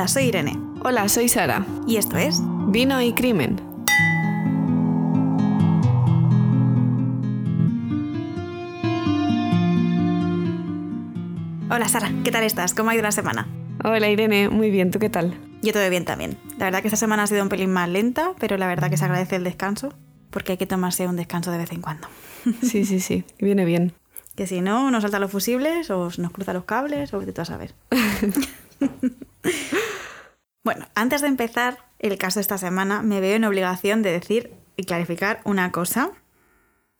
Hola, soy Irene. Hola, soy Sara. Y esto es Vino y Crimen. Hola, Sara. ¿Qué tal estás? ¿Cómo ha ido la semana? Hola, Irene. Muy bien. ¿Tú qué tal? Yo todo bien también. La verdad que esta semana ha sido un pelín más lenta, pero la verdad que se agradece el descanso, porque hay que tomarse un descanso de vez en cuando. Sí, sí, sí. Viene bien. Que si no, nos saltan los fusibles, o nos cruzan los cables, o vete tú a saber. bueno, antes de empezar el caso de esta semana, me veo en obligación de decir y clarificar una cosa.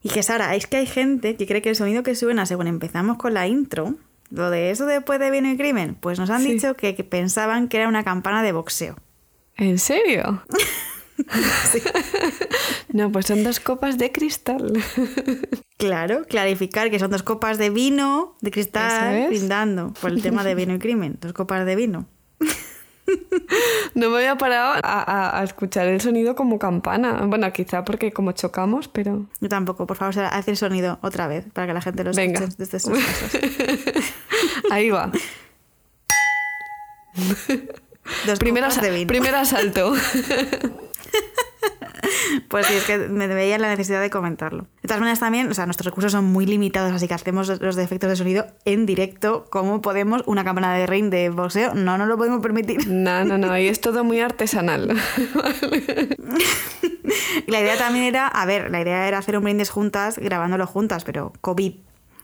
Y que Sara, es que hay gente que cree que el sonido que suena según empezamos con la intro, lo de eso después de vino y crimen, pues nos han Sí. dicho que, que pensaban que era una campana de boxeo. ¿En serio? No, pues son dos copas de cristal. Claro, clarificar que son dos copas de vino de cristal es. brindando por el tema de vino y crimen. Dos copas de vino. No me había parado a, a- a escuchar el sonido como campana. Bueno, quizá porque como chocamos, pero... Yo tampoco, por favor, haz el sonido otra vez para que la gente lo escuche Venga. desde sus casas. Ahí va. Dos Primer, copas de vino. primer asalto. Pues sí, es que me veía la necesidad de comentarlo. De todas maneras también, o sea, nuestros recursos son muy limitados, así que hacemos los efectos de sonido en directo como podemos. Una campana de ring de boxeo no nos lo podemos permitir. No, no, no. Ahí es todo muy artesanal. Y la idea también era, a ver, la idea era hacer un brindis juntas, grabándolo juntas, pero COVID.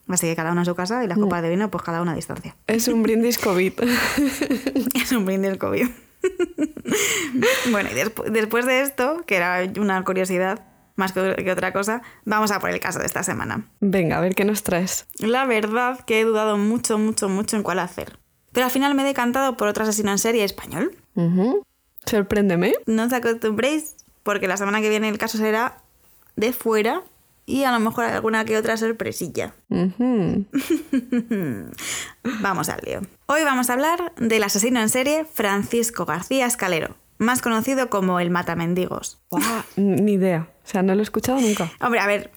Así que cada una en su casa y las copas de vino, pues cada una a distancia. Es un brindis COVID. Es un brindis COVID. bueno, y despu- después de esto, que era una curiosidad más que, otra cosa, vamos a por el caso de esta semana. Venga, a ver qué nos traes. La verdad que he dudado mucho, mucho, mucho en cuál hacer. Pero al final me he decantado por otro asesino en serie español. Ujú. Sorpréndeme. No os acostumbréis, porque la semana que viene el caso será de fuera y a lo mejor alguna que otra sorpresilla. Ujú. Vamos al lío. Hoy vamos a hablar del asesino en serie Francisco García Escalero, más conocido como el Matamendigos. Guau, Ni idea. O sea, no lo he escuchado nunca. Hombre, a ver,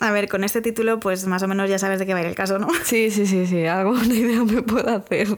a ver, con este título pues más o menos ya sabes de qué va a ir el caso, ¿no? Sí, sí, sí, sí. Algo, una idea me puedo hacer.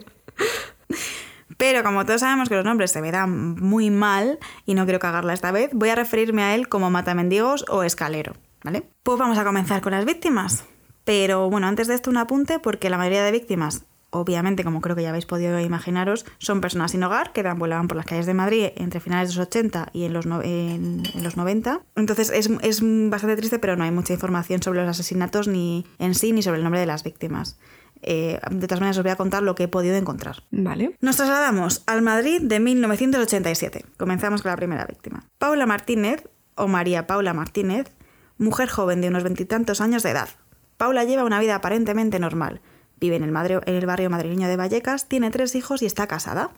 Pero como todos sabemos que los nombres se me dan muy mal y no quiero cagarla esta vez, voy a referirme a él como Matamendigos o Escalero, ¿vale? Pues vamos a comenzar con las víctimas. Pero bueno, antes de esto un apunte porque la mayoría de víctimas, obviamente como creo que ya habéis podido imaginaros, son personas sin hogar que deambulaban por las calles de Madrid entre finales de los 80 y en los, no- en, en los 90. Entonces es, es bastante triste, pero no hay mucha información sobre los asesinatos ni en sí ni sobre el nombre de las víctimas. Eh, de todas maneras os voy a contar lo que he podido encontrar. Vale. Nos trasladamos al Madrid de 1987. Comenzamos con la primera víctima. Paula Martínez, o María Paula Martínez, mujer joven de unos veintitantos años de edad. Paula lleva una vida aparentemente normal. Vive en el, barrio madrileño de Vallecas, tiene tres hijos y está casada.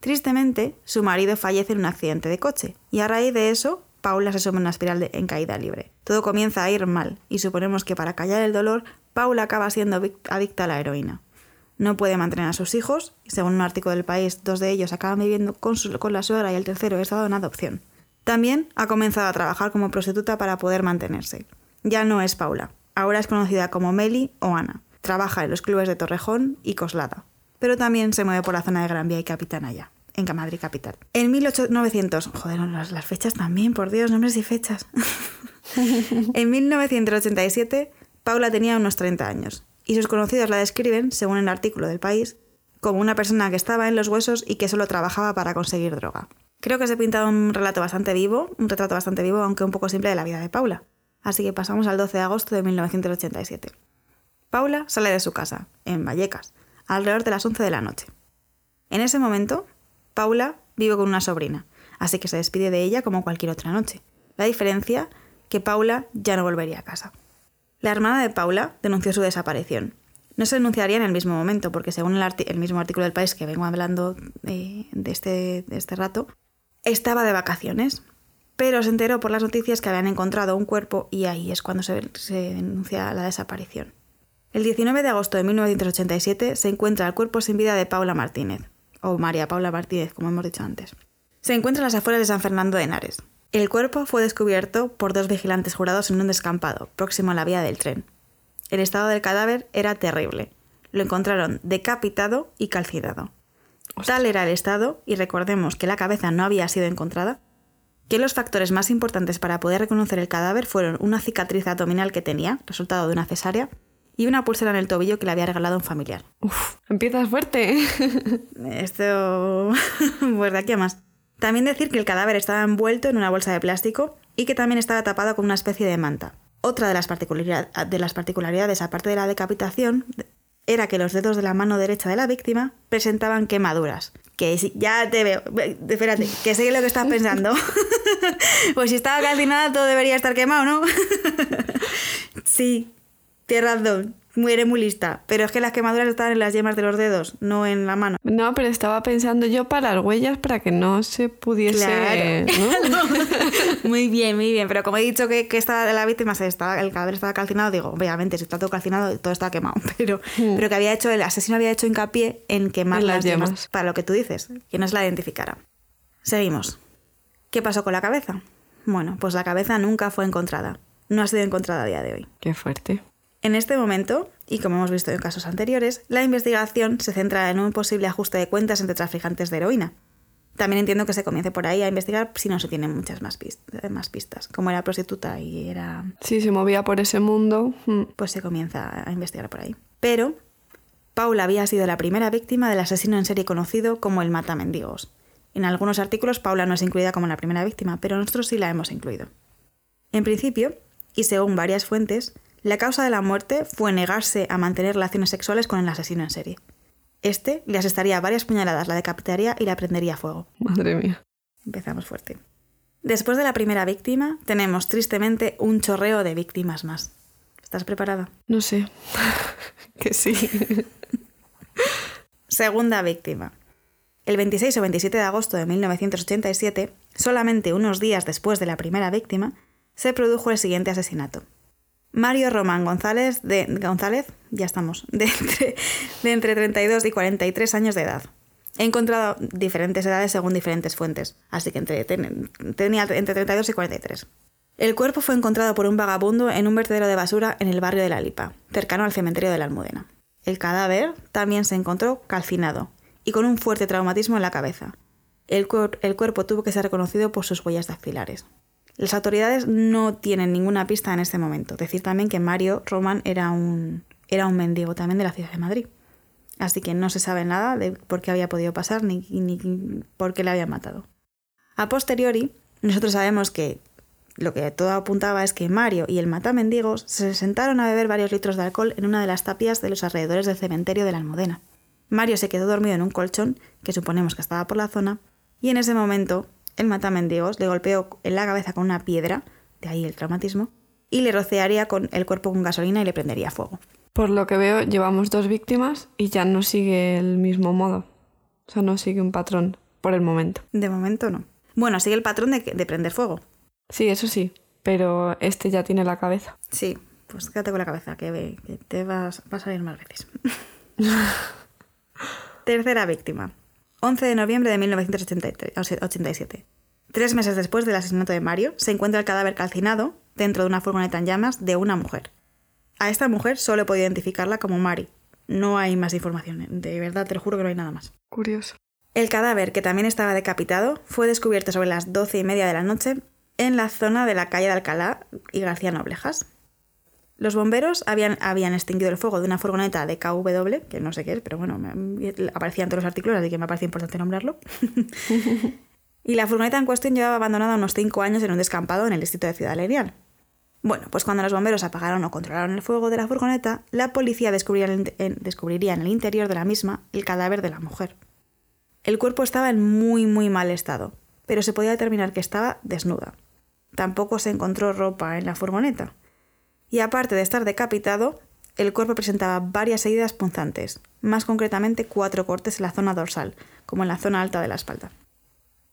Tristemente, su marido fallece en un accidente de coche, y a raíz de eso, Paula se suma en una espiral de, en caída libre. Todo comienza a ir mal, y suponemos que para callar el dolor, Paula acaba siendo adicta a la heroína. No puede mantener a sus hijos, y según un artículo del país, dos de ellos acaban viviendo con, con la suegra y el tercero es dado en adopción. También ha comenzado a trabajar como prostituta para poder mantenerse. Ya no es Paula, ahora es conocida como Meli o Ana. Trabaja en los clubes de Torrejón y Coslada, pero también se mueve por la zona de Gran Vía y Capitanaya, en Madrid capital. En 1800, joder, las fechas también, por Dios, nombres y fechas. en 1987, Paula tenía unos 30 años y sus conocidos la describen, según el artículo del país, como una persona que estaba en los huesos y que solo trabajaba para conseguir droga. Creo que se pinta un relato bastante vivo, un retrato bastante vivo, aunque un poco simple de la vida de Paula. Así que pasamos al 12 de agosto de 1987. Paula sale de su casa, en Vallecas, alrededor de las 11 de la noche. En ese momento, Paula vive con una sobrina, así que se despide de ella como cualquier otra noche. La diferencia, que Paula ya no volvería a casa. La hermana de Paula denunció su desaparición. No se denunciaría en el mismo momento, porque según el, mismo artículo del país que vengo hablando eh, este, de este rato, estaba de vacaciones, pero se enteró por las noticias que habían encontrado un cuerpo y ahí es cuando se, se denuncia la desaparición. El 19 de agosto de 1987 se encuentra el cuerpo sin vida de Paula Martínez, o María Paula Martínez, como hemos dicho antes. Se encuentra en las afueras de San Fernando de Henares. El cuerpo fue descubierto por dos vigilantes jurados en un descampado, próximo a la vía del tren. El estado del cadáver era terrible. Lo encontraron decapitado y calcinado. Tal era el estado, y recordemos que la cabeza no había sido encontrada, que los factores más importantes para poder reconocer el cadáver fueron una cicatriz abdominal que tenía, resultado de una cesárea, y una pulsera en el tobillo que le había regalado un familiar. Uf, empiezas fuerte. Esto... pues de aquí a más. También decir que el cadáver estaba envuelto en una bolsa de plástico y que también estaba tapado con una especie de manta. Otra de las, de las particularidades, aparte de la decapitación, era que los dedos de la mano derecha de la víctima presentaban quemaduras. Que ya te veo, espérate, que sé lo que estás pensando. pues si estaba calcinada todo debería estar quemado, ¿no? sí, tienes razón. Eres muy lista, pero es que las quemaduras estaban en las yemas de los dedos, no en la mano. No, pero estaba pensando yo para las huellas para que no se pudiese. muy bien, muy bien. Pero como he dicho que, que esta de la víctima se estaba, el cadáver estaba calcinado, digo, obviamente, si está todo calcinado, todo está quemado. Pero, hmm. pero que había hecho, el asesino había hecho hincapié en quemar las, yemas. Para lo que tú dices, que no se la identificara. Seguimos. ¿Qué pasó con la cabeza? Bueno, pues la cabeza nunca fue encontrada. No ha sido encontrada a día de hoy. Qué fuerte. En este momento, y como hemos visto en casos anteriores, la investigación se centra en un posible ajuste de cuentas entre traficantes de heroína. También entiendo que se comience por ahí a investigar si no se tienen muchas más, pistas, Como era prostituta y era... Sí, se movía por ese mundo. Mm. Pues se comienza a investigar por ahí. Pero Paula había sido la primera víctima del asesino en serie conocido como el Mata Mendigos. En algunos artículos Paula no es incluida como la primera víctima, pero nosotros sí la hemos incluido. En principio, y según varias fuentes, la causa de la muerte fue negarse a mantener relaciones sexuales con el asesino en serie. Este le asestaría varias puñaladas, la decapitaría y la prendería a fuego. Madre mía. Empezamos fuerte. Después de la primera víctima, tenemos tristemente un chorreo de víctimas más. ¿Estás preparada? No sé. que sí. Segunda víctima. El 26 o 27 de agosto de 1987, solamente unos días después de la primera víctima, se produjo el siguiente asesinato. Mario Román González, de, González, ya estamos, de entre, de entre 32 y 43 años de edad. He encontrado diferentes edades según diferentes fuentes, así que entre, tenía entre 32 y 43. El cuerpo fue encontrado por un vagabundo en un vertedero de basura en el barrio de La Lipa, cercano al cementerio de la Almudena. El cadáver también se encontró calcinado y con un fuerte traumatismo en la cabeza. El, el cuerpo tuvo que ser reconocido por sus huellas dactilares. Las autoridades no tienen ninguna pista en este momento. Decir también que Mario Roman era un, era un mendigo también de la ciudad de Madrid. Así que no se sabe nada de por qué había podido pasar ni, ni por qué le habían matado. A posteriori, nosotros sabemos que lo que todo apuntaba es que Mario y el matamendigos se sentaron a beber varios litros de alcohol en una de las tapias de los alrededores del cementerio de la Almudena. Mario se quedó dormido en un colchón, que suponemos que estaba por la zona, y en ese momento el matamendigos le golpeó en la cabeza con una piedra, de ahí el traumatismo, y le rociaría con el cuerpo con gasolina y le prendería fuego. Por lo que veo, llevamos dos víctimas y ya no sigue el mismo modo. O sea, no sigue un patrón por el momento. De momento no. Bueno, sigue el patrón de, prender fuego. Sí, eso sí, pero este ya tiene la cabeza. Sí, pues quédate con la cabeza, que, que te vas, vas a salir más veces. Tercera víctima. 11 de noviembre de 1987. Tres meses después del asesinato de Mario, se encuentra el cadáver calcinado dentro de una furgoneta en llamas de una mujer. A esta mujer solo he podido identificarla como Mari. No hay más información. De verdad, te lo juro que no hay nada más. Curioso. El cadáver, que también estaba decapitado, fue descubierto sobre las doce y media de la noche en la zona de la calle de Alcalá y García Noblejas. Los bomberos habían, habían extinguido el fuego de una furgoneta de KW, que no sé qué es, pero bueno, aparecían todos los artículos, así que me parece importante nombrarlo. y la furgoneta en cuestión llevaba abandonada unos 5 años en un descampado en el distrito de Ciudad Lineal. Bueno, pues cuando los bomberos apagaron o controlaron el fuego de la furgoneta, la policía descubriría en el interior de la misma el cadáver de la mujer. El cuerpo estaba en muy, muy mal estado, pero se podía determinar que estaba desnuda. Tampoco se encontró ropa en la furgoneta y aparte de estar decapitado, el cuerpo presentaba varias heridas punzantes, más concretamente cuatro cortes en la zona dorsal, como en la zona alta de la espalda.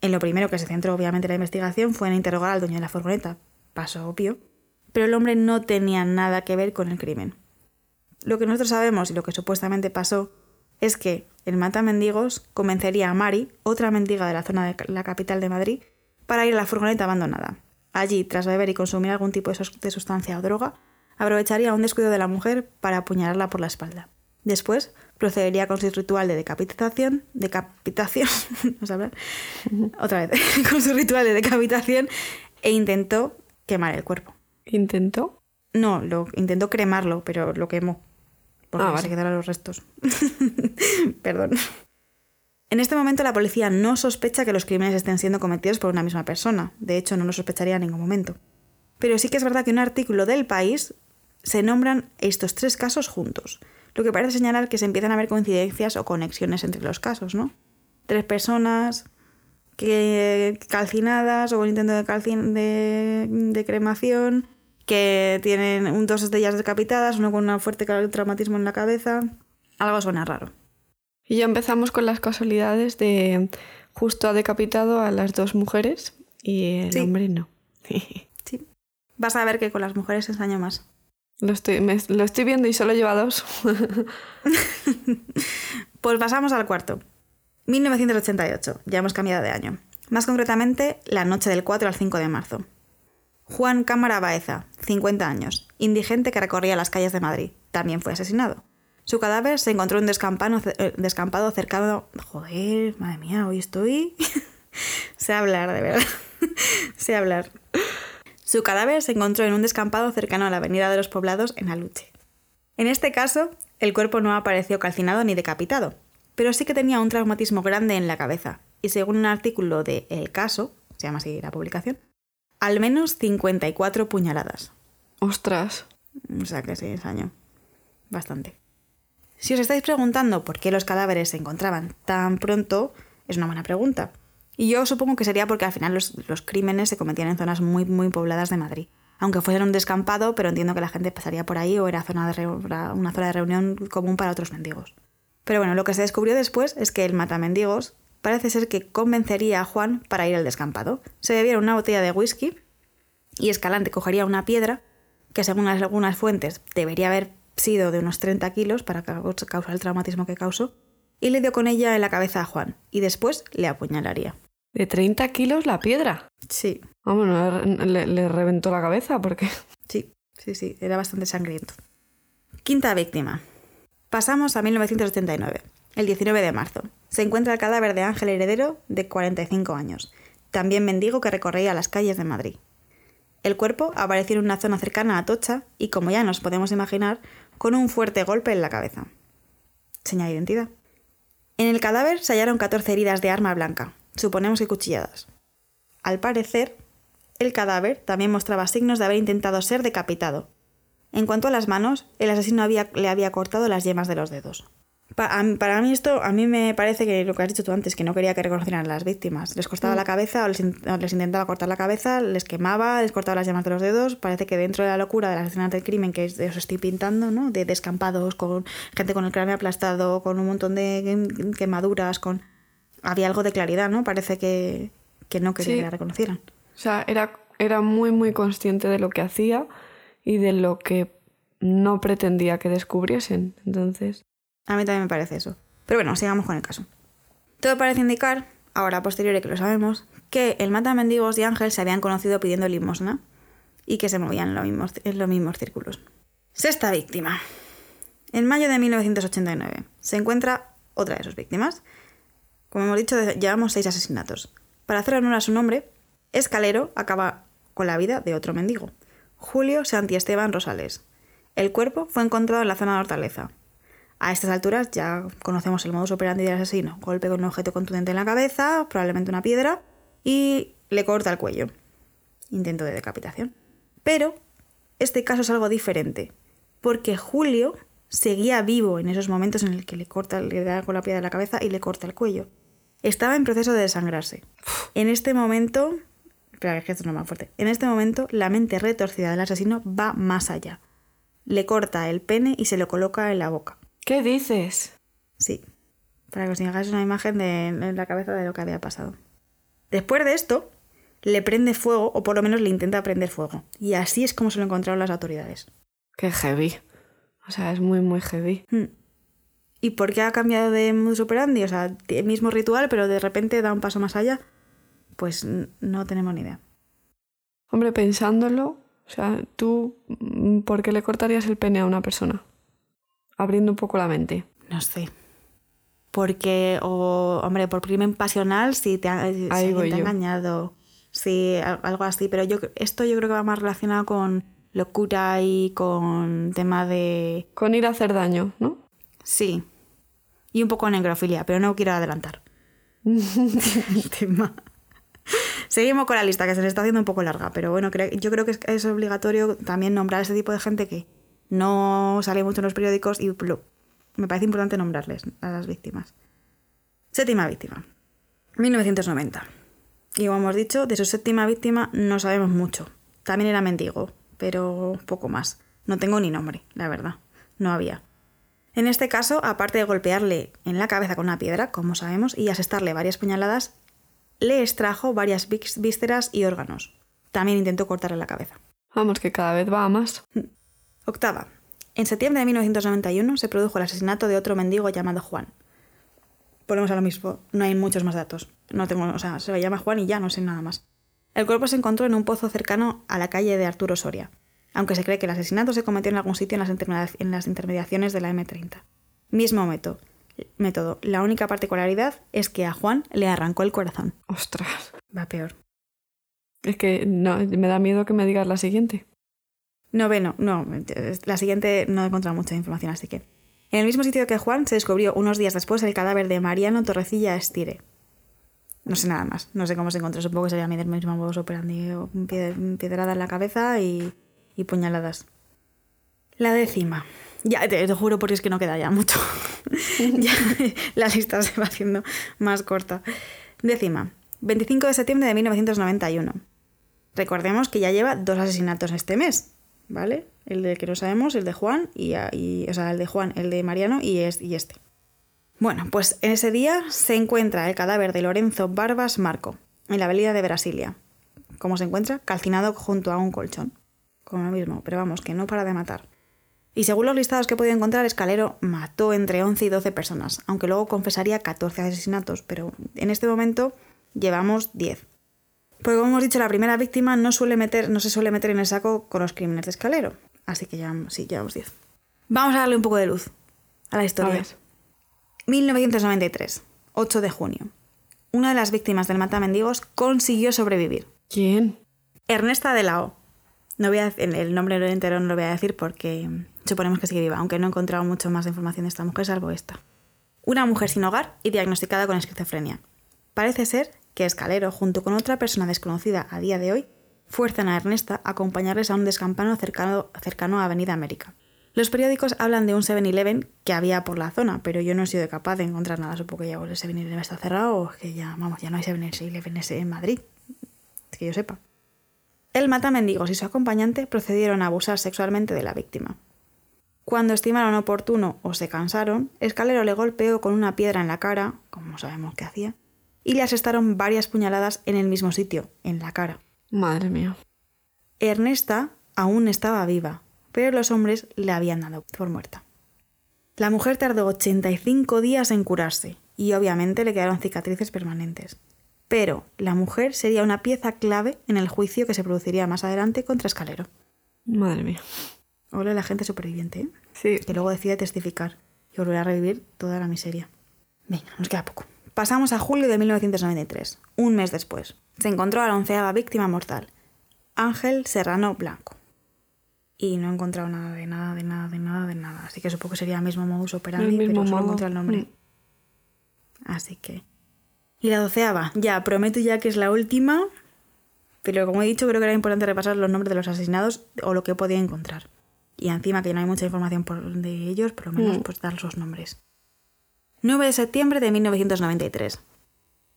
En lo primero que se centró obviamente la investigación fue en interrogar al dueño de la furgoneta, paso obvio, pero el hombre no tenía nada que ver con el crimen. Lo que nosotros sabemos y lo que supuestamente pasó es que el mata mendigos convencería a Mari, otra mendiga de la zona de la capital de Madrid, para ir a la furgoneta abandonada. Allí, tras beber y consumir algún tipo de sustancia o droga, aprovecharía un descuido de la mujer para apuñalarla por la espalda. Después procedería con su ritual de decapitación, decapitación, vamos a hablar, otra vez, con su ritual de decapitación e intentó quemar el cuerpo. ¿Intentó? No, lo intentó cremarlo, pero lo quemó. Porque Ah, vale. se quedaron los restos. Perdón. En este momento la policía no sospecha que los crímenes estén siendo cometidos por una misma persona. De hecho, no lo sospecharía en ningún momento. Pero sí que es verdad que un artículo del país se nombran estos tres casos juntos, lo que parece señalar que se empiezan a ver coincidencias o conexiones entre los casos, ¿no? Tres personas que calcinadas o con intento de, calcin- de, de cremación, que tienen un, dos de ellas decapitadas, uno con un fuerte traumatismo en la cabeza. Algo suena raro. Y ya empezamos con las casualidades de justo ha decapitado a las dos mujeres y el Sí. hombre no. Sí. Vas a ver que con las mujeres ensaño más. Lo estoy, lo estoy viendo y solo lleva dos. Pues pasamos al cuarto. 1988, ya hemos cambiado de año. Más concretamente, la noche del 4 al 5 de marzo. Juan Cámara Baeza, 50 años, indigente que recorría las calles de Madrid, también fue asesinado. Su cadáver se encontró en un descampano- eh, descampado cercano... Joder, madre mía, hoy estoy... sé hablar, de verdad. sé hablar. Su cadáver se encontró en un descampado cercano a la Avenida de los Poblados en Aluche. En este caso, el cuerpo no apareció calcinado ni decapitado, pero sí que tenía un traumatismo grande en la cabeza, y según un artículo de El Caso, se llama así la publicación, al menos 54 puñaladas. Ostras. O sea que sí, ensañó. Bastante. Si os estáis preguntando por qué los cadáveres se encontraban tan pronto, es una buena pregunta. Y yo supongo que sería porque al final los, crímenes se cometían en zonas muy, muy pobladas de Madrid. Aunque fuesen un descampado, pero entiendo que la gente pasaría por ahí o era zona de una zona de reunión común para otros mendigos. Pero bueno, lo que se descubrió después es que el matamendigos parece ser que convencería a Juan para ir al descampado. Se bebiera una botella de whisky y Escalante cogería una piedra que según algunas fuentes debería haber sido de unos 30 kilos para ca- causar el traumatismo que causó, y le dio con ella en la cabeza a Juan, y después le apuñalaría. De 30 kilos la piedra. Sí, Vamos, no, le, le reventó la cabeza porque... sí, sí, sí, era bastante sangriento. Quinta víctima. Pasamos a 1989, el 19 de marzo. Se encuentra el cadáver de Ángel Heredero, de 45 años, también mendigo que recorría las calles de Madrid. El cuerpo apareció en una zona cercana a Atocha y, como ya nos podemos imaginar, con un fuerte golpe en la cabeza. Señal de identidad. En el cadáver se hallaron 14 heridas de arma blanca, suponemos que cuchilladas. Al parecer, el cadáver también mostraba signos de haber intentado ser decapitado. En cuanto a las manos, el asesino había- le había cortado las yemas de los dedos. Pa- para mí esto, a mí me parece que lo que has dicho tú antes, que no quería que reconocieran a las víctimas. Les cortaba la cabeza o les, in- o les intentaba cortar la cabeza, les quemaba, les cortaba las yemas de los dedos. Parece que dentro de la locura de las escenas del crimen que os estoy pintando, ¿no? De descampados, con gente con el cráneo aplastado, con un montón de quem- quemaduras, con... Había algo de claridad, ¿no? Parece que, que no quería Sí. que la reconocieran. O sea, era, era muy, muy consciente de lo que hacía y de lo que no pretendía que descubriesen. Entonces, A mí también me parece eso. Pero bueno, sigamos con el caso. Todo parece indicar, ahora a posteriori que lo sabemos, que el mata mendigos y Ángel se habían conocido pidiendo limosna y que se movían en los mismos, en los mismos círculos. Sexta víctima. En mayo de 1989 se encuentra otra de sus víctimas. Como hemos dicho, llevamos seis asesinatos. Para hacer honor a su nombre, Escalero acaba con la vida de otro mendigo, Julio Santiesteban Rosales. El cuerpo fue encontrado en la zona de Hortaleza. A estas alturas ya conocemos el modus operandi del asesino. Golpe con un objeto contundente en la cabeza, probablemente una piedra, y le corta el cuello. Intento de decapitación. Pero este caso es algo diferente, porque Julio seguía vivo en esos momentos en el que le corta, le da con la piedra en la cabeza y le corta el cuello. Estaba en proceso de desangrarse. En este momento, espera, es que esto no es más fuerte. En este momento, la mente retorcida del asesino va más allá. Le corta el pene y se lo coloca en la boca. ¿qué dices? Sí, para que os hagáis una imagen de, en la cabeza de lo que había pasado. Después de esto, le prende fuego, o por lo menos le intenta prender fuego. Y así es como se lo encontraron las autoridades. Qué heavy. O sea, es muy, muy heavy. Hmm. ¿Y por qué ha cambiado de modus operandi? O sea, el mismo ritual, pero de repente da un paso más allá. Pues no tenemos ni idea. Hombre, pensándolo, o sea, tú, mm, ¿por qué le cortarías el pene a una persona? abriendo un poco la mente. No sé. Porque, o, hombre, por crimen pasional, si te ha, si te ha engañado, sí, al- algo así. Pero yo esto yo creo que va más relacionado con locura y con tema de... Con ir a hacer daño, ¿no? Sí. Y un poco de necrofilia, pero no quiero adelantar. el tema. Seguimos con la lista, que se le está haciendo un poco larga, pero bueno, yo creo que es, es obligatorio también nombrar a ese tipo de gente que no sale mucho en los periódicos y lo- me parece importante nombrarles a las víctimas. Séptima víctima. 1990. Y como hemos dicho, de su séptima víctima no sabemos mucho. También era mendigo, pero poco más. No tengo ni nombre, la verdad. No había. En este caso, aparte de golpearle en la cabeza con una piedra, como sabemos, y asestarle varias puñaladas, le extrajo varias vísceras y órganos. También intentó cortarle la cabeza. Vamos, que cada vez va a más. Octava. En septiembre de 1991 se produjo el asesinato de otro mendigo llamado Juan. Volvemos a lo mismo, no hay muchos más datos. No tengo, o sea, se le llama Juan y ya no sé nada más. El cuerpo se encontró en un pozo cercano a la calle de Arturo Soria, aunque se cree que el asesinato se cometió en algún sitio en las, en las intermediaciones de la M30. Mismo método. método. La única particularidad es que a Juan le arrancó el corazón. Ostras. Va peor. Es que no, me da miedo que me digas la siguiente. Noveno, no, la siguiente no he encontrado mucha información, así que. En el mismo sitio que Juan se descubrió unos días después el cadáver de Mariano Torrecilla Estire. No sé nada más, no sé cómo se encontró, supongo que sería el mismo modus operandi, piedrada en la cabeza y, y puñaladas. La décima. Ya, te, te juro porque es que no queda ya mucho. La lista se va haciendo más corta. Décima. 25 de septiembre de 1991. Recordemos que ya lleva dos asesinatos este mes, ¿vale? El de que no sabemos, el de Juan, y, y- o sea, el de Juan, el de Mariano y, es- y este. Bueno, pues en ese día se encuentra el cadáver de Lorenzo Barbas Marco, en la avenida de Brasilia. ¿Cómo se encuentra? Calcinado junto a un colchón. Como lo mismo, pero vamos, que no para de matar. Y según los listados que he podido encontrar, Escalero mató entre 11 y 12 personas, aunque luego confesaría 14 asesinatos, pero en este momento llevamos 10. Porque como hemos dicho, la primera víctima no, suele meter, no se suele meter en el saco con los crímenes de Escalero. Así que ya, sí, llevamos 10. Vamos a darle un poco de luz a la historia. 1993, 8 de junio. Una de las víctimas del matamendigos consiguió sobrevivir. ¿Quién? Ernesta de la O. No voy a, el nombre entero no lo voy a decir porque suponemos que sigue viva, aunque no he encontrado mucho más información de esta mujer salvo esta. Una mujer sin hogar y diagnosticada con esquizofrenia. Parece ser que Escalero, junto con otra persona desconocida a día de hoy, fuerzan a Ernesta a acompañarles a un descampado cercano, cercano a Avenida América. Los periódicos hablan de un 7-Eleven que había por la zona, pero yo no he sido capaz de encontrar nada. Supongo que ya el 7-Eleven está cerrado o que ya, vamos, ya no hay 7-Eleven en Madrid. Que yo sepa. El matamendigos y su acompañante procedieron a abusar sexualmente de la víctima. Cuando estimaron oportuno o se cansaron, Escalero le golpeó con una piedra en la cara, como sabemos que hacía, y le asestaron varias puñaladas en el mismo sitio, en la cara. Madre mía. Ernesta aún estaba viva, pero los hombres le habían dado por muerta. La mujer tardó 85 días en curarse y obviamente le quedaron cicatrices permanentes. Pero la mujer sería una pieza clave en el juicio que se produciría más adelante contra Escalero. Madre mía. Ole la gente superviviente, ¿eh? Sí. que luego decide testificar y volver a revivir toda la miseria. Venga, nos queda poco. Pasamos a julio de 1993, un mes después. Se encontró a la onceava víctima mortal, Ángel Serrano Blanco. Y no he encontrado nada de nada, de nada, de nada, de nada. Así que supongo que sería el mismo modus operandi, mismo pero solo encontré el nombre. Mm. Así que... Y la doceava, ya, prometo ya que es la última, pero como he dicho, creo que era importante repasar los nombres de los asesinados o lo que podido encontrar. Y encima que no hay mucha información por- de ellos, por lo menos Mm. pues dar sus nombres. 9 de septiembre de 1993.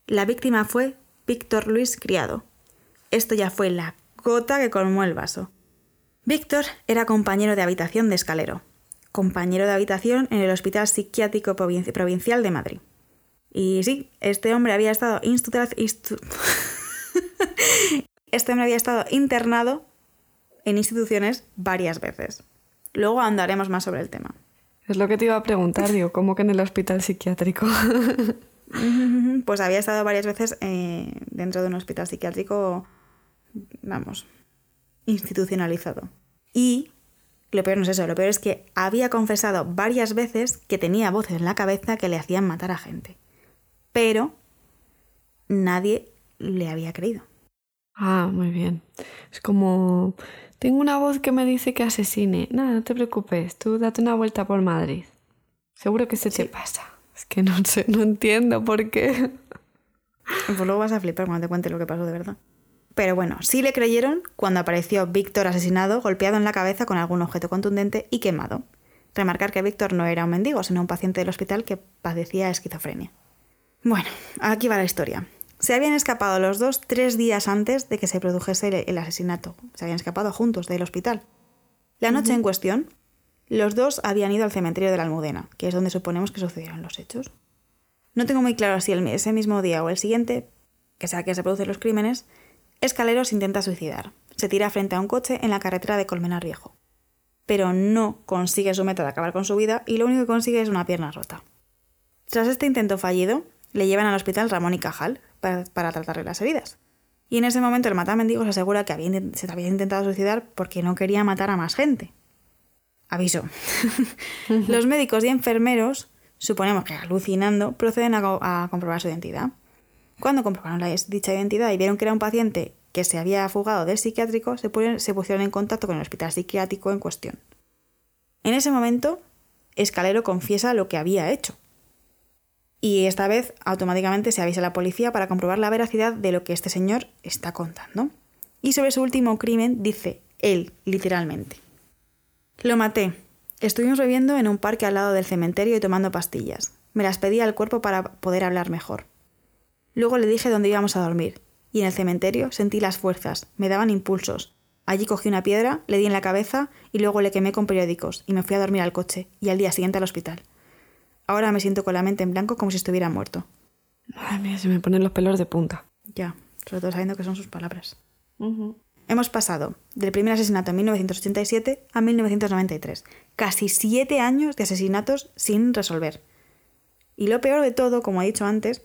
La víctima fue Víctor Luis Criado. Esto ya fue la gota que colmó el vaso. Víctor era compañero de habitación de Escalero, compañero de habitación en el Hospital Psiquiátrico Provinci- Provincial de Madrid. Y sí, este hombre había estado este hombre había estado internado en instituciones varias veces. Luego andaremos más sobre el tema. Es lo que te iba a preguntar, digo, ¿cómo que en el hospital psiquiátrico? Pues había estado varias veces eh, dentro de un hospital psiquiátrico, vamos, institucionalizado. Y Lo peor no es eso, lo peor es que había confesado varias veces que tenía voces en la cabeza que le hacían matar a gente. Pero nadie le había creído. Ah, muy bien. Es como, tengo una voz que me dice que asesine. Nada, no te preocupes, tú date una vuelta por Madrid. Seguro que se te pasa. Es que no sé, no entiendo por qué. Pues luego vas a flipar cuando te cuente lo que pasó de verdad. Pero bueno, sí le creyeron cuando apareció Víctor asesinado, golpeado en la cabeza con algún objeto contundente y quemado. Remarcar que Víctor no era un mendigo, sino un paciente del hospital que padecía esquizofrenia. Bueno, aquí va la historia. Se habían escapado los dos tres días antes de que se produjese el asesinato. Se habían escapado juntos del hospital. La noche en cuestión, los dos habían ido al cementerio de la Almudena, que es donde suponemos que sucedieron los hechos. No tengo muy claro si ese mismo día o el siguiente, que sea que se producen los crímenes, Escalero se intenta suicidar. Se tira frente a un coche en la carretera de Colmenar Viejo. Pero no consigue su meta de acabar con su vida y lo único que consigue es una pierna rota. Tras este intento fallido, le llevan al hospital Ramón y Cajal para, tratarle las heridas. Y en ese momento el matamendigo se asegura que se había intentado suicidar porque no quería matar a más gente. Aviso. Los médicos y enfermeros, suponemos que alucinando, proceden a comprobar su identidad. Cuando comprobaron la, dicha identidad y vieron que era un paciente que se había fugado del psiquiátrico, se, pusieron en contacto con el hospital psiquiátrico en cuestión. En ese momento, Escalero confiesa lo que había hecho. Y esta vez automáticamente se avisa a la policía para comprobar la veracidad de lo que este señor está contando. Y sobre su último crimen dice él, literalmente. Lo maté. Estuvimos bebiendo en un parque al lado del cementerio y tomando pastillas. Me las pedí al cuerpo para poder hablar mejor. Luego le dije dónde íbamos a dormir, y en el cementerio sentí las fuerzas, me daban impulsos. Allí cogí una piedra, le di en la cabeza y luego le quemé con periódicos y me fui a dormir al coche y al día siguiente al hospital. Ahora me siento con la mente en blanco como si estuviera muerto. Madre mía, se me ponen los pelos de punta. Ya, sobre todo sabiendo que son sus palabras. Hemos pasado del primer asesinato en 1987 a 1993. Casi siete años de asesinatos sin resolver. Y lo peor de todo, como he dicho antes,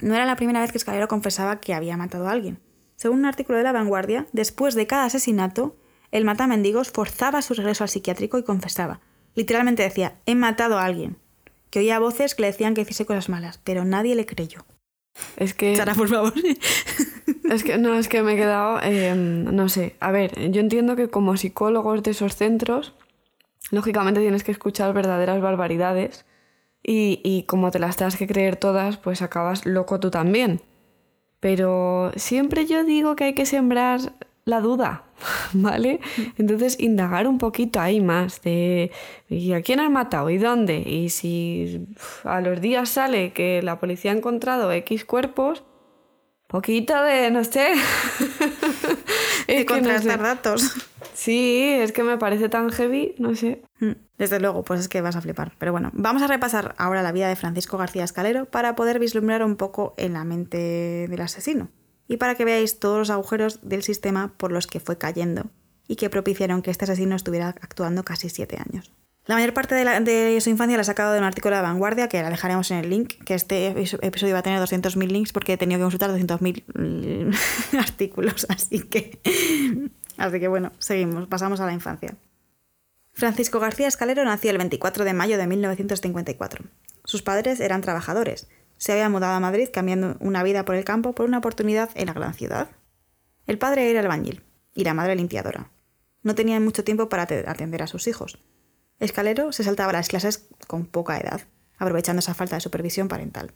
no era la primera vez que Escalero confesaba que había matado a alguien. Según un artículo de La Vanguardia, después de cada asesinato, el matamendigos forzaba su regreso al psiquiátrico y confesaba. Literalmente decía, he matado a alguien. Que oía voces que le decían que hiciese cosas malas, pero nadie le creyó. Es que... Sara, por favor. es que no, es que me he quedado... Em, no sé, a ver, yo entiendo que como psicólogos de esos centros, lógicamente tienes que escuchar verdaderas barbaridades y, como te las tengas que creer todas, pues acabas loco tú también. Pero siempre yo digo que hay que sembrar la duda, ¿vale? Entonces indagar un poquito ahí más de ¿y a quién has matado? ¿Y dónde? Y si a los días sale que la policía ha encontrado X cuerpos, poquito de, no sé. es contrastar datos. Sí, es que me parece tan heavy, no sé. Desde luego, pues es que vas a flipar. Pero bueno, vamos a repasar ahora la vida de Francisco García Escalero para poder vislumbrar un poco en la mente del asesino. Y para que veáis todos los agujeros del sistema por los que fue cayendo y que propiciaron que este asesino estuviera actuando casi siete años. La mayor parte de, su infancia la ha sacado de un artículo de vanguardia, que la dejaremos en el link, que este episodio va a tener 200.000 links porque he tenido que consultar 200.000 artículos, así que Así que bueno, seguimos, pasamos a la infancia. Francisco García Escalero nació el 24 de mayo de 1954. Sus padres eran trabajadores. Se había mudado a Madrid cambiando una vida por el campo por una oportunidad en la gran ciudad. El padre era albañil y la madre limpiadora. No tenían mucho tiempo para atender a sus hijos. Escalero se saltaba las clases con poca edad, aprovechando esa falta de supervisión parental.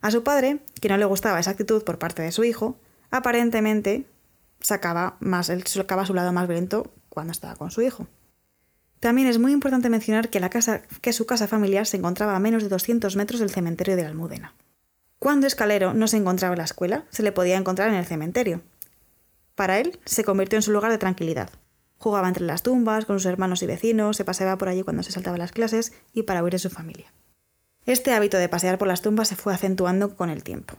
A su padre, que no le gustaba esa actitud por parte de su hijo, aparentemente sacaba más, sacaba su lado más violento cuando estaba con su hijo. También es muy importante mencionar que, la casa, que su casa familiar se encontraba a menos de 200 metros del cementerio de la Almudena. Cuando Escalero no se encontraba en la escuela, se le podía encontrar en el cementerio. Para él, se convirtió en su lugar de tranquilidad. Jugaba entre las tumbas, con sus hermanos y vecinos, se paseaba por allí cuando se saltaba las clases y para huir de su familia. Este hábito de pasear por las tumbas se fue acentuando con el tiempo.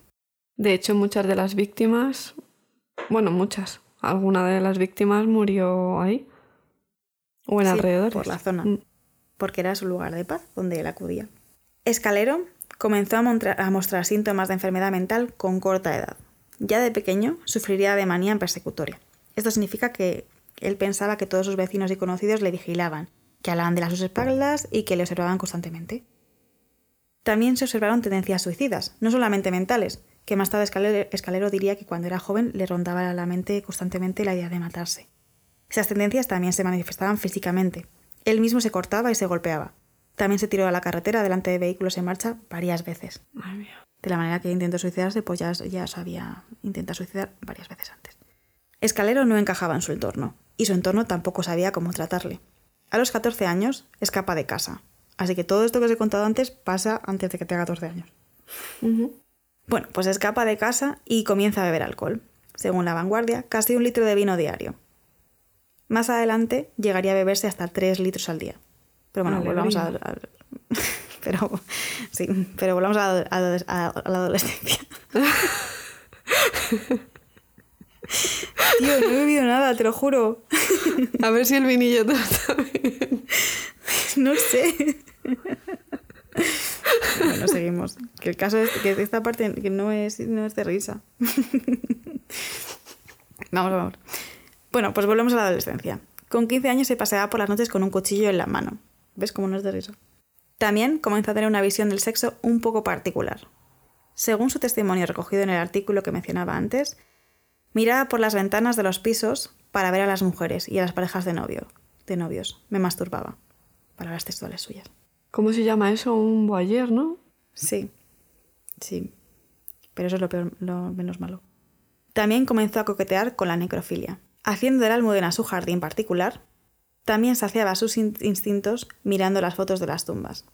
De hecho, muchas de las víctimas bueno, muchas. Alguna de las víctimas murió ahí. O en alrededor. Por la zona. Mm. Porque era su lugar de paz donde él acudía. Escalero comenzó a, mostrar síntomas de enfermedad mental con corta edad. Ya de pequeño sufriría de manía persecutoria. Esto significa que Él pensaba que todos sus vecinos y conocidos le vigilaban, que hablaban de las sus espaldas y que le observaban constantemente. También se observaron tendencias suicidas, no solamente mentales, que más tarde Escalero, Escalero diría que cuando era joven le rondaba a la mente constantemente la idea de matarse. Esas tendencias también se manifestaban físicamente. Él mismo se cortaba y se golpeaba. También se tiró a la carretera delante de vehículos en marcha varias veces. Madre mía. De la manera que intentó suicidarse, pues ya, ya sabía intentar suicidar varias veces antes. Escalero no encajaba en su entorno, y su entorno tampoco sabía cómo tratarle. A los 14 años escapa de casa. Así que todo esto que os he contado antes pasa antes de que tenga 14 años. Bueno, pues escapa de casa y comienza a beber alcohol. Según la vanguardia, casi un litro de vino diario. Más adelante llegaría a beberse hasta 3 litros al día. Pero bueno, volvamos a, pero, sí, pero volvamos a, a- a- a la adolescencia. Tío, no he bebido nada, te lo juro. A ver si el vinillo todo está bien. No sé. Bueno, seguimos. Que el caso es que esta parte que no es, no es de risa. Vamos, vamos. Bueno, pues volvemos a la adolescencia. Con 15 años se paseaba por las noches con un cuchillo en la mano. ¿Ves cómo no es de risa? También comenzó a tener una visión del sexo un poco particular. Según su testimonio recogido en el artículo que mencionaba antes, miraba por las ventanas de los pisos para ver a las mujeres y a las parejas de novio, de novios. Me masturbaba. Palabras textuales suyas. ¿Cómo se llama eso? Un boyer, ¿no? Sí, sí. Pero eso es lo, peor, lo menos malo. También comenzó a coquetear con la necrofilia. Haciendo de la almudena su jardín particular, también saciaba sus in- instintos mirando las fotos de las tumbas.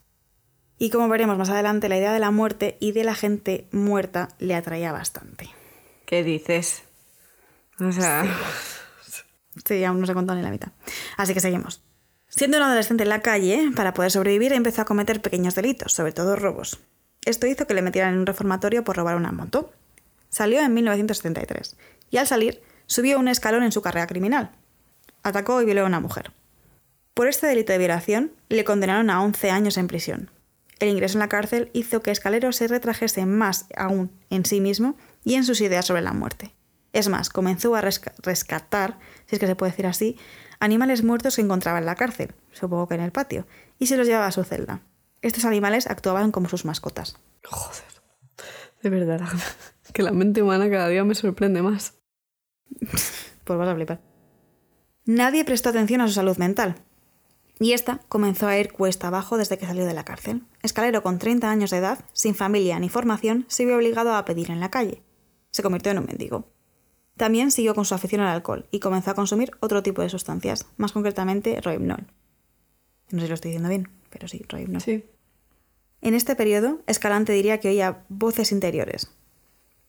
Y como veremos más adelante, la idea de la muerte y de la gente muerta le atraía bastante. ¿Qué dices? O sea, Sí, aún no se ha contado ni la mitad. Así que seguimos. Siendo un adolescente en la calle, para poder sobrevivir empezó a cometer pequeños delitos, sobre todo robos. Esto hizo que le metieran en un reformatorio por robar una moto. Salió en 1973 y al salir subió un escalón en su carrera criminal. Atacó y violó a una mujer. Por este delito de violación le condenaron a 11 años en prisión. El ingreso en la cárcel hizo que Escalero se retrajese más aún en sí mismo y en sus ideas sobre la muerte. Es más, comenzó a resca- rescatar, si es que se puede decir así, animales muertos que encontraba en la cárcel, supongo que en el patio, y se los llevaba a su celda. Estos animales actuaban como sus mascotas. joder. De verdad, que la mente humana cada día me sorprende más. Pues vas a flipar. Nadie prestó atención a su salud mental. Y esta comenzó a ir cuesta abajo desde que salió de la cárcel. Escalero, con 30 años de edad, sin familia ni formación, se vio obligado a pedir en la calle. Se convirtió en un mendigo. También siguió con su afición al alcohol y comenzó a consumir otro tipo de sustancias, más concretamente rohypnol. No sé si lo estoy diciendo bien, pero sí, rohypnol. Sí. En este periodo, Escalante diría que oía voces interiores.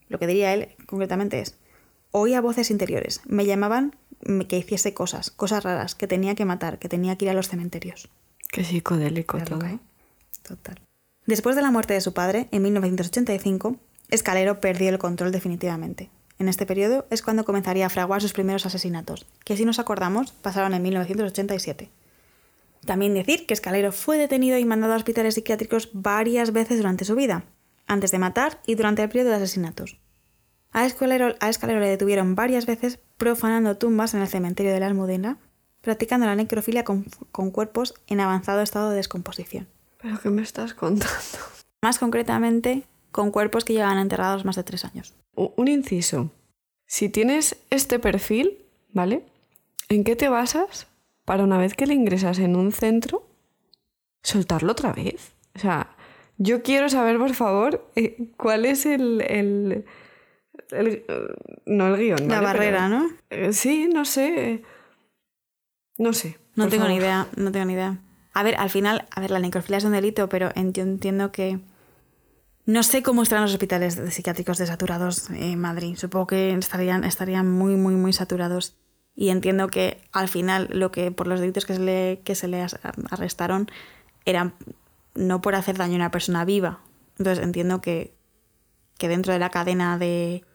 Lo que diría él concretamente es, oía voces interiores, me llamaban que hiciese cosas, cosas raras, que tenía que matar, que tenía que ir a los cementerios. Qué psicodélico Era todo. loca, ¿eh? Total. Después de la muerte de su padre, en 1985, Escalero perdió el control definitivamente. En este periodo es cuando comenzaría a fraguar sus primeros asesinatos, que si nos acordamos pasaron en 1987. También decir que Escalero fue detenido y mandado a hospitales psiquiátricos varias veces durante su vida, antes de matar y durante el periodo de asesinatos. A Escalero, a Escalero le detuvieron varias veces profanando tumbas en el cementerio de la Almudena, practicando la necrofilia con, con cuerpos en avanzado estado de descomposición. ¿Pero qué me estás contando? Más concretamente, con cuerpos que llevan enterrados más de tres años. Un inciso. Si tienes este perfil, ¿vale? ¿En qué te basas para una vez que le ingresas en un centro, soltarlo otra vez? O sea, yo quiero saber, por favor, eh, cuál es el... el- el- no el guion. La ¿vale? barrera, Pero- ¿no? eh, sí, no sé. No sé. No tengo ni idea, no tengo ni idea. A ver, al final, a ver, la necrofilia es un delito, pero yo entiendo que... No sé cómo estarán los hospitales de- psiquiátricos desaturados en Madrid. Supongo que estarían, estarían muy, muy, muy saturados. Y entiendo que al final lo que por los delitos que se le, que se le arrestaron eran no por hacer daño a una persona viva. Entonces entiendo que, que dentro de la cadena de,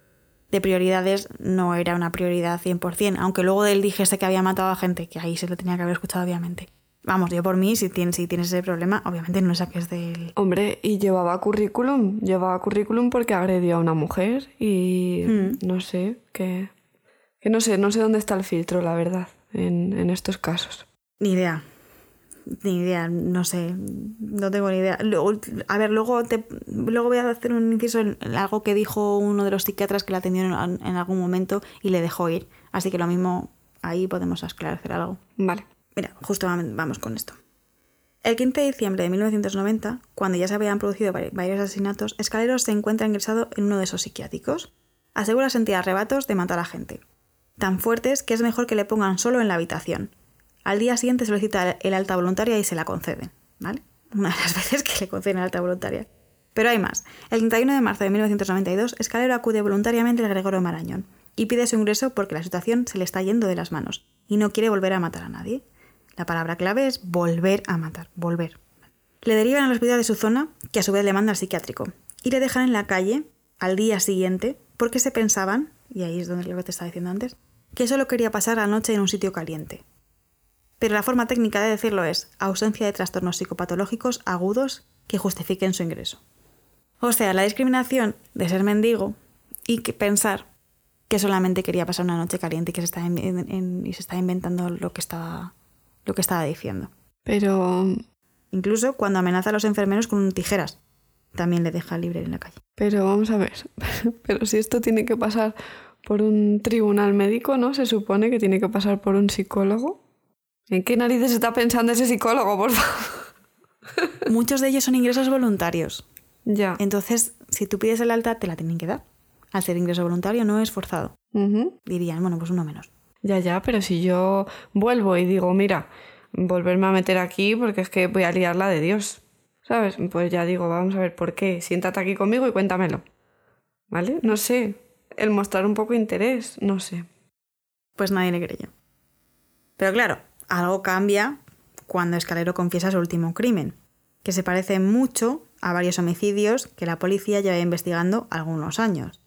de prioridades no era una prioridad 100%, aunque luego él dijese que había matado a gente, que ahí se lo tenía que haber escuchado obviamente. Vamos, yo por mí, si tienes, si tienes ese problema, obviamente no saques del... Hombre, y llevaba currículum. Llevaba currículum porque agredió a una mujer y Mm. no sé, que, que no sé, no sé dónde está el filtro, la verdad. en, en estos casos? Ni idea. Ni idea, no sé, no tengo ni idea. Luego, a ver, luego, te, luego voy a hacer un inciso en algo que dijo uno de los psiquiatras que la atendieron en, algún momento y le dejó ir. Así que lo mismo, ahí podemos esclarecer algo. Vale. Mira, justo vam- vamos con esto. El 15 de diciembre de 1990, cuando ya se habían producido vari- varios asesinatos, Escalero se encuentra ingresado en uno de esos psiquiátricos. Asegura sentir arrebatos de matar a gente. Tan fuertes que es mejor que le pongan solo en la habitación. Al día siguiente solicita el alta voluntaria y se la conceden. ¿Vale? Una de las veces que le conceden alta voluntaria. Pero hay más. El 31 de marzo de 1992, Escalero acude voluntariamente al Gregorio Marañón y pide su ingreso porque la situación se le está yendo de las manos y no quiere volver a matar a nadie. La palabra clave es volver a matar, volver. Le derivan al hospital de su zona, que a su vez le manda al psiquiátrico, y le dejan en la calle al día siguiente porque se pensaban, y ahí es donde lo que te estaba diciendo antes, que solo quería pasar la noche en un sitio caliente. Pero la forma técnica de decirlo es ausencia de trastornos psicopatológicos agudos que justifiquen su ingreso. O sea, la discriminación de ser mendigo y que pensar que solamente quería pasar una noche caliente y que se está, en- en- en- y se está inventando lo que estaba, lo que estaba diciendo. Pero, Incluso cuando amenaza a los enfermeros con tijeras, también le deja libre en la calle. pero vamos a ver. Pero si esto tiene que pasar por un tribunal médico, ¿no? Se supone que tiene que pasar por un psicólogo. ¿En qué narices está pensando ese psicólogo, por favor? Muchos de ellos son ingresos voluntarios. Ya. Entonces, si tú pides el alta, te la tienen que dar. Al ser ingreso voluntario no es forzado. Ujú. Dirían, bueno, pues uno menos. Ya, ya, pero si yo vuelvo y digo, mira, volverme a meter aquí porque es que voy a liarla de Dios, ¿sabes? Pues ya digo, vamos a ver por qué. Siéntate aquí conmigo y cuéntamelo. ¿Vale? No sé. El mostrar un poco de interés, no sé. Pues nadie le creyó. Pero claro, algo cambia cuando Escalero confiesa su último crimen, que se parece mucho a varios homicidios que la policía lleva investigando algunos años.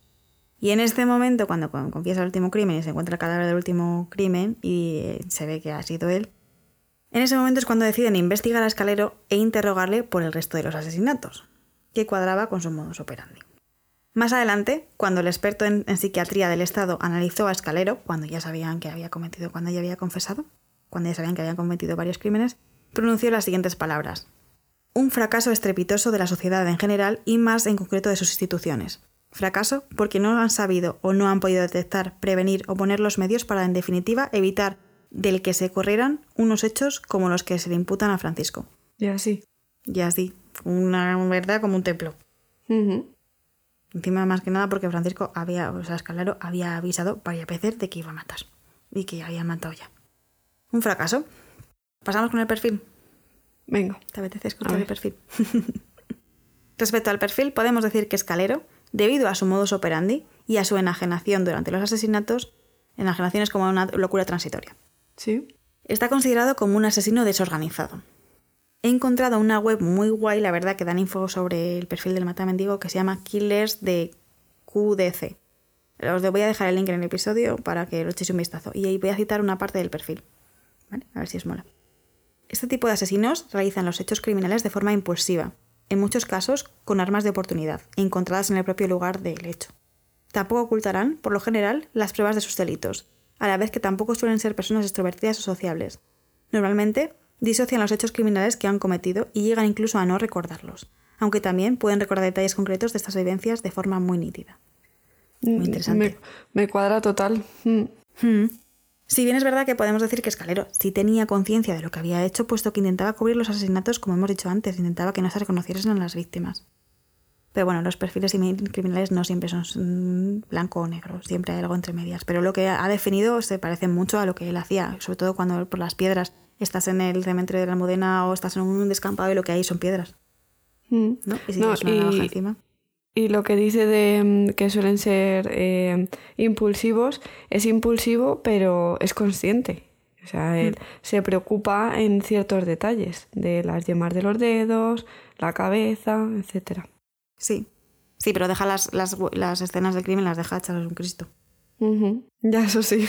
Y en este momento, cuando con- confiesa el último crimen y se encuentra el cadáver del último crimen y eh, se ve que ha sido él, en ese momento es cuando deciden investigar a Escalero e interrogarle por el resto de los asesinatos, que cuadraba con su modus operandi. Más adelante, cuando el experto en, en psiquiatría del Estado analizó a Escalero, cuando ya sabían que había cometido, cuando ya había confesado, cuando ya sabían que había cometido varios crímenes, pronunció las siguientes palabras. Un fracaso estrepitoso de la sociedad en general y más en concreto de sus instituciones. Fracaso porque no han sabido o no han podido detectar, prevenir o poner los medios para, en definitiva, evitar del que se corrieran unos hechos como los que se le imputan a Francisco. Y así. Y así, una verdad como un templo. Encima, más que nada, porque Francisco había, o sea, Escalero había avisado varias veces de que iba a matar. Y que había matado ya. Un fracaso. Pasamos con el perfil. Venga. ¿Te apetece escuchar el perfil? Respecto al perfil, podemos decir que Escalero, debido a su modus operandi y a su enajenación durante los asesinatos, enajenación es como una locura transitoria. Sí. Está considerado como un asesino desorganizado. He encontrado una web muy guay, la verdad, que dan info sobre el perfil del matamendigo que se llama Killers de QDC. Os voy a dejar el link en el episodio para que lo echéis un vistazo. Y ahí voy a citar una parte del perfil. ¿Vale? A ver si os mola. Este tipo de asesinos realizan los hechos criminales de forma impulsiva, en muchos casos con armas de oportunidad, encontradas en el propio lugar del hecho. Tampoco ocultarán, por lo general, las pruebas de sus delitos, a la vez que tampoco suelen ser personas extrovertidas o sociables. Normalmente, disocian los hechos criminales que han cometido y llegan incluso a no recordarlos, aunque también pueden recordar detalles concretos de estas vivencias de forma muy nítida. Muy interesante. Me, me cuadra total. Mm. Hmm. Si bien es verdad que podemos decir que Escalero sí tenía conciencia de lo que había hecho, puesto que intentaba cubrir los asesinatos, como hemos dicho antes, intentaba que no se reconociesen a las víctimas. Pero bueno, los perfiles imi- criminales no siempre son mm, blanco o negro, siempre hay algo entre medias. Pero lo que ha definido se parece mucho a lo que él hacía, sobre todo cuando por las piedras estás en el cementerio de la Almudena o estás en un descampado y lo que hay son piedras, Mm. ¿no? Y si No, tienes una y- navaja encima. Y lo que dice de mm, que suelen ser eh, impulsivos, es impulsivo, pero es consciente. O sea, él se preocupa en ciertos detalles, de las yemas de los dedos, la cabeza, etcétera. Sí. Sí, pero deja las, las, las escenas del crimen, las deja hechas un Cristo. Ya, eso sí.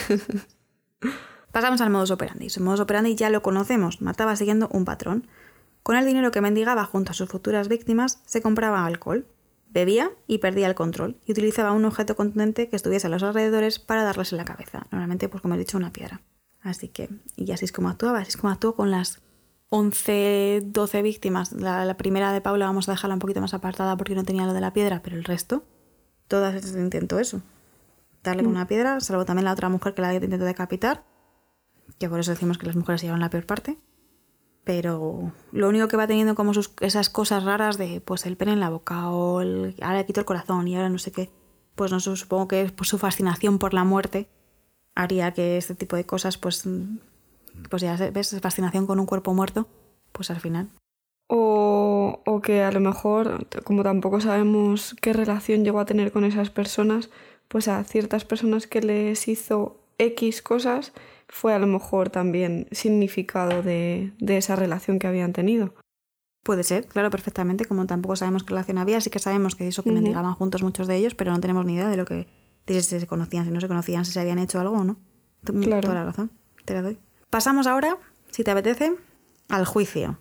Pasamos al modus operandi. Su modus operandi ya lo conocemos, mataba siguiendo un patrón. Con el dinero que mendigaba junto a sus futuras víctimas, se compraba alcohol, bebía y perdía el control, y utilizaba un objeto contundente que estuviese a los alrededores para darles en la cabeza, normalmente, pues como he dicho, una piedra. Así que, y así es como actuaba, así es como actuó con las 11, 12 víctimas. La, la primera de Paula vamos a dejarla un poquito más apartada porque no tenía lo de la piedra, pero el resto, todas intentó eso. Darle con una piedra, salvo también la otra mujer que la intentó decapitar, que por eso decimos que las mujeres llevan la peor parte. Pero lo único que va teniendo como sus, esas cosas raras de pues el pene en la boca o el, ahora le quito el corazón y ahora no sé qué, pues no supongo que pues, su fascinación por la muerte haría que este tipo de cosas pues pues ya ves fascinación con un cuerpo muerto pues al final. O, o, que a lo mejor, como tampoco sabemos qué relación llegó a tener con esas personas, pues a ciertas personas que les hizo X cosas, fue a lo mejor también significado de, de esa relación que habían tenido. Puede ser, claro, perfectamente, como tampoco sabemos qué relación había, sí que sabemos que eso que mendigaban juntos muchos de ellos, pero no tenemos ni idea de lo que si se conocían, si no se conocían, si se habían hecho algo o no. Claro. Toda la razón, te la doy. Pasamos ahora, si te apetece, al juicio.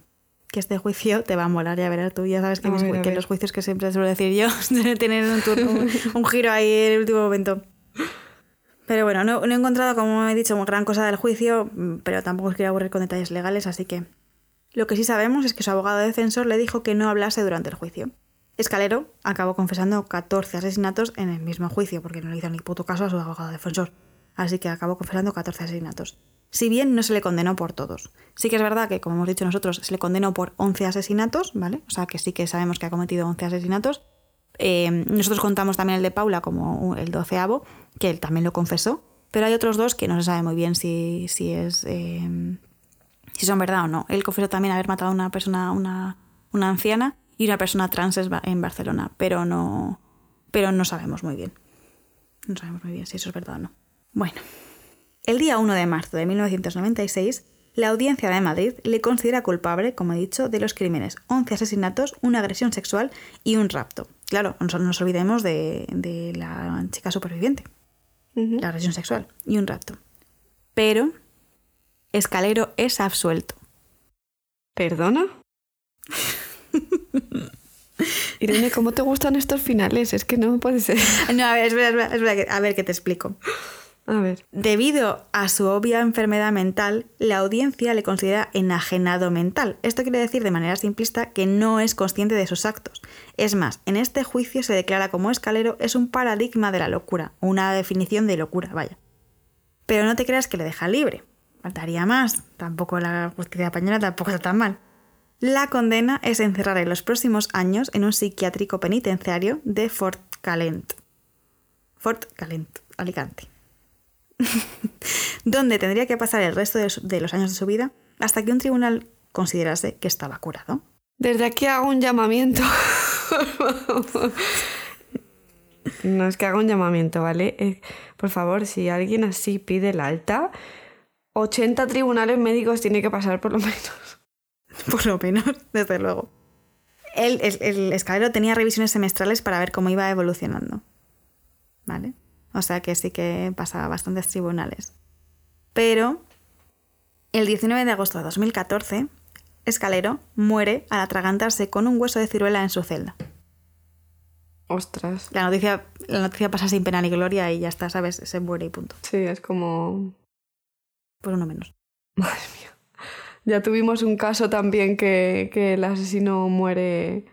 Que este juicio te va a molar, ya verás tú, ya sabes que, que los juicios que siempre suelo decir yo tienen un, un, giro ahí en el último momento. Pero bueno, no, he encontrado, como he dicho, gran cosa del juicio, pero tampoco os quiero aburrir con detalles legales, así que lo que sí sabemos es que su abogado defensor le dijo que no hablase durante el juicio. Escalero acabó confesando 14 asesinatos en el mismo juicio, porque no le hizo ni puto caso a su abogado defensor. Así que acabó confesando 14 asesinatos. Si bien no se le condenó por todos. Sí que es verdad que, como hemos dicho nosotros, se le condenó por 11 asesinatos, ¿vale? O sea que sí que sabemos que ha cometido 11 asesinatos. Eh, nosotros contamos también el de Paula como el doceavo, que él también lo confesó. Pero hay otros dos que no se sabe muy bien si, si es. Eh, si son verdad o no. Él confesó también haber matado a una persona, una, una anciana y una persona trans en Barcelona, pero no, pero no sabemos muy bien. No sabemos muy bien si eso es verdad o no. Bueno, el día 1 de marzo de 1996, la Audiencia de Madrid le considera culpable, como he dicho, de los crímenes 11 asesinatos, una agresión sexual y un rapto. Claro, no nos olvidemos de, la chica superviviente, la agresión sexual y un rapto. Pero Escalero es absuelto. ¿Perdona? Irene, ¿cómo te gustan estos finales? Es que no puede ser. No, a ver, espera, espera, a ver que te explico. Debido a su obvia enfermedad mental, la audiencia le considera enajenado mental. Esto quiere decir de manera simplista que no es consciente de sus actos. Es más, en este juicio se declara como escalero es un paradigma de la locura, una definición de locura, vaya. Pero no te creas que le deja libre. Faltaría más. Tampoco la justicia española tampoco está tan mal. La condena es encerrar en los próximos años en un psiquiátrico penitenciario de Fort Calent. Fort Calent, Alicante. donde tendría que pasar el resto de, los años de su vida hasta que un tribunal considerase que estaba curado. Desde aquí hago un llamamiento. no es que haga un llamamiento, ¿vale? Eh, por favor, si alguien así pide el alta, 80 tribunales médicos tiene que pasar por lo menos. por lo menos, desde luego. El, el, escalero tenía revisiones semestrales para ver cómo iba evolucionando. ¿Vale? O sea que sí que pasaba bastantes tribunales. Pero el 19 de agosto de 2014, Escalero muere al atragantarse con un hueso de ciruela en su celda. Ostras. La noticia, la noticia pasa sin pena ni gloria y ya está, ¿sabes? Se muere y punto. Sí, es como. Por uno menos. Madre mía. Ya tuvimos un caso también que, el asesino muere,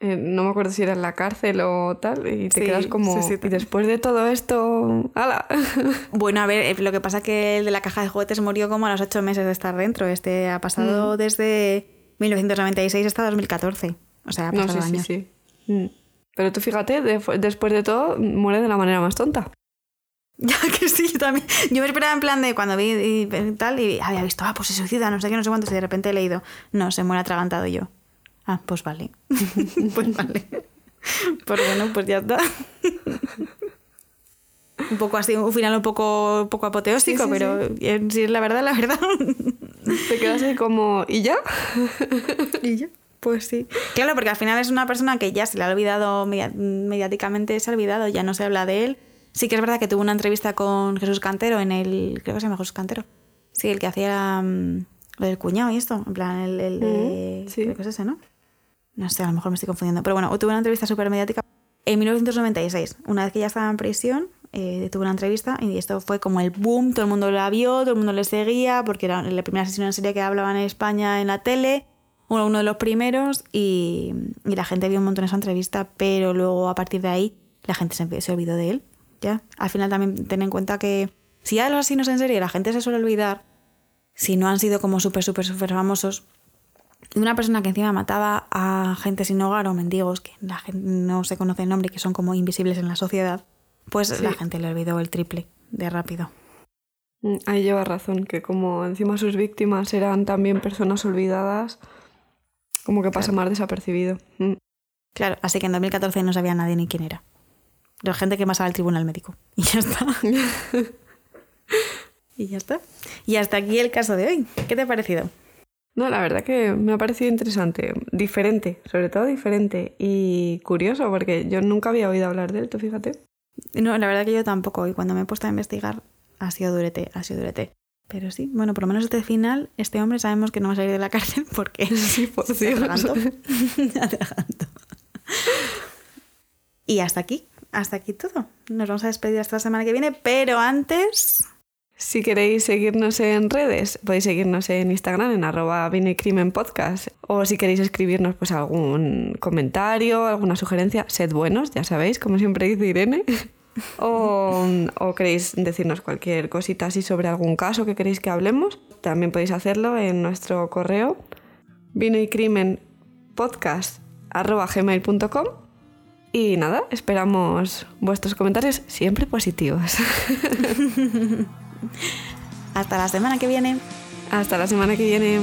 no me acuerdo si era en la cárcel o tal, y te quedas como... y después de todo esto, ¡hala! Bueno, a ver, eh, lo que pasa es que el de la caja de juguetes murió como a los ocho meses de estar dentro. Este ha pasado mm. desde 1996 hasta 2014. O sea, ha pasado años. Sí, sí. Mm. Pero tú fíjate, después de todo, muere de la manera más tonta. Ya que sí, yo también. Yo me esperaba en plan de cuando vi y, tal y había visto, ah, pues se suicida, no sé qué, no sé cuánto, y de repente he leído, no, se muere atragantado yo. Ah, pues vale. pues vale. Pues bueno, pues ya está. un poco así, un final un poco, poco apoteósico, pero si es la verdad, la verdad. Te quedas así como, ¿y ya? ¿Y ya? Pues sí. Claro, porque al final es una persona que ya se le ha olvidado mediáticamente, se ha olvidado, ya no se habla de él Sí que es verdad que tuvo una entrevista con Jesús Cantero en el... Creo que se llama Jesús Cantero. Sí, el que hacía mm, lo del cuñado y esto. En plan, el, el de... Sí. Creo que es ese, ¿no? No sé, a lo mejor me estoy confundiendo. Pero bueno, tuvo una entrevista súper mediática en 1996. Una vez que ya estaba en prisión, eh, tuvo una entrevista y esto fue como el boom, todo el mundo la vio, todo el mundo le seguía, porque era la primera sesión en serie que hablaban en España en la tele, uno, uno de los primeros, y, y la gente vio un montón esa entrevista, pero luego a partir de ahí la gente se, olvidó de él. ¿ya? Al final también ten en cuenta que si ya los asesinos en serie la gente se suele olvidar, si no han sido como súper, súper, súper famosos, una persona que encima mataba a gente sin hogar o mendigos, que la gente no se conoce el nombre y que son como invisibles en la sociedad, pues Sí. la gente le olvidó el triple de rápido. Mm, Ahí lleva razón, que como encima sus víctimas eran también personas olvidadas, como que pasa más desapercibido. Mm. Claro, así que en 2014 no sabía nadie ni quién era. La gente que pasaba al tribunal médico. Y ya está. y ya está. Y hasta aquí el caso de hoy. ¿Qué te ha parecido? No, la verdad que me ha parecido interesante, diferente, sobre todo diferente y curioso, porque yo nunca había oído hablar de él, tú fíjate. No, la verdad que yo tampoco. Y cuando me he puesto a investigar, ha sido durete, ha sido durete. Pero sí, bueno, por lo menos este final, este hombre sabemos que no va a salir de la cárcel porque Sí, por se atragantó. Y hasta aquí, hasta aquí todo. Nos vamos a despedir hasta la semana que viene, pero antes... Si queréis seguirnos en redes, podéis seguirnos en Instagram en arroba Podcast. O si queréis escribirnos pues algún comentario, alguna sugerencia, sed buenos, ya sabéis, como siempre dice Irene. O, queréis decirnos cualquier cosita así sobre algún caso que queréis que hablemos, también podéis hacerlo en nuestro correo vino crimen y nada, esperamos vuestros comentarios siempre positivos. Hasta la semana que viene. Hasta la semana que viene.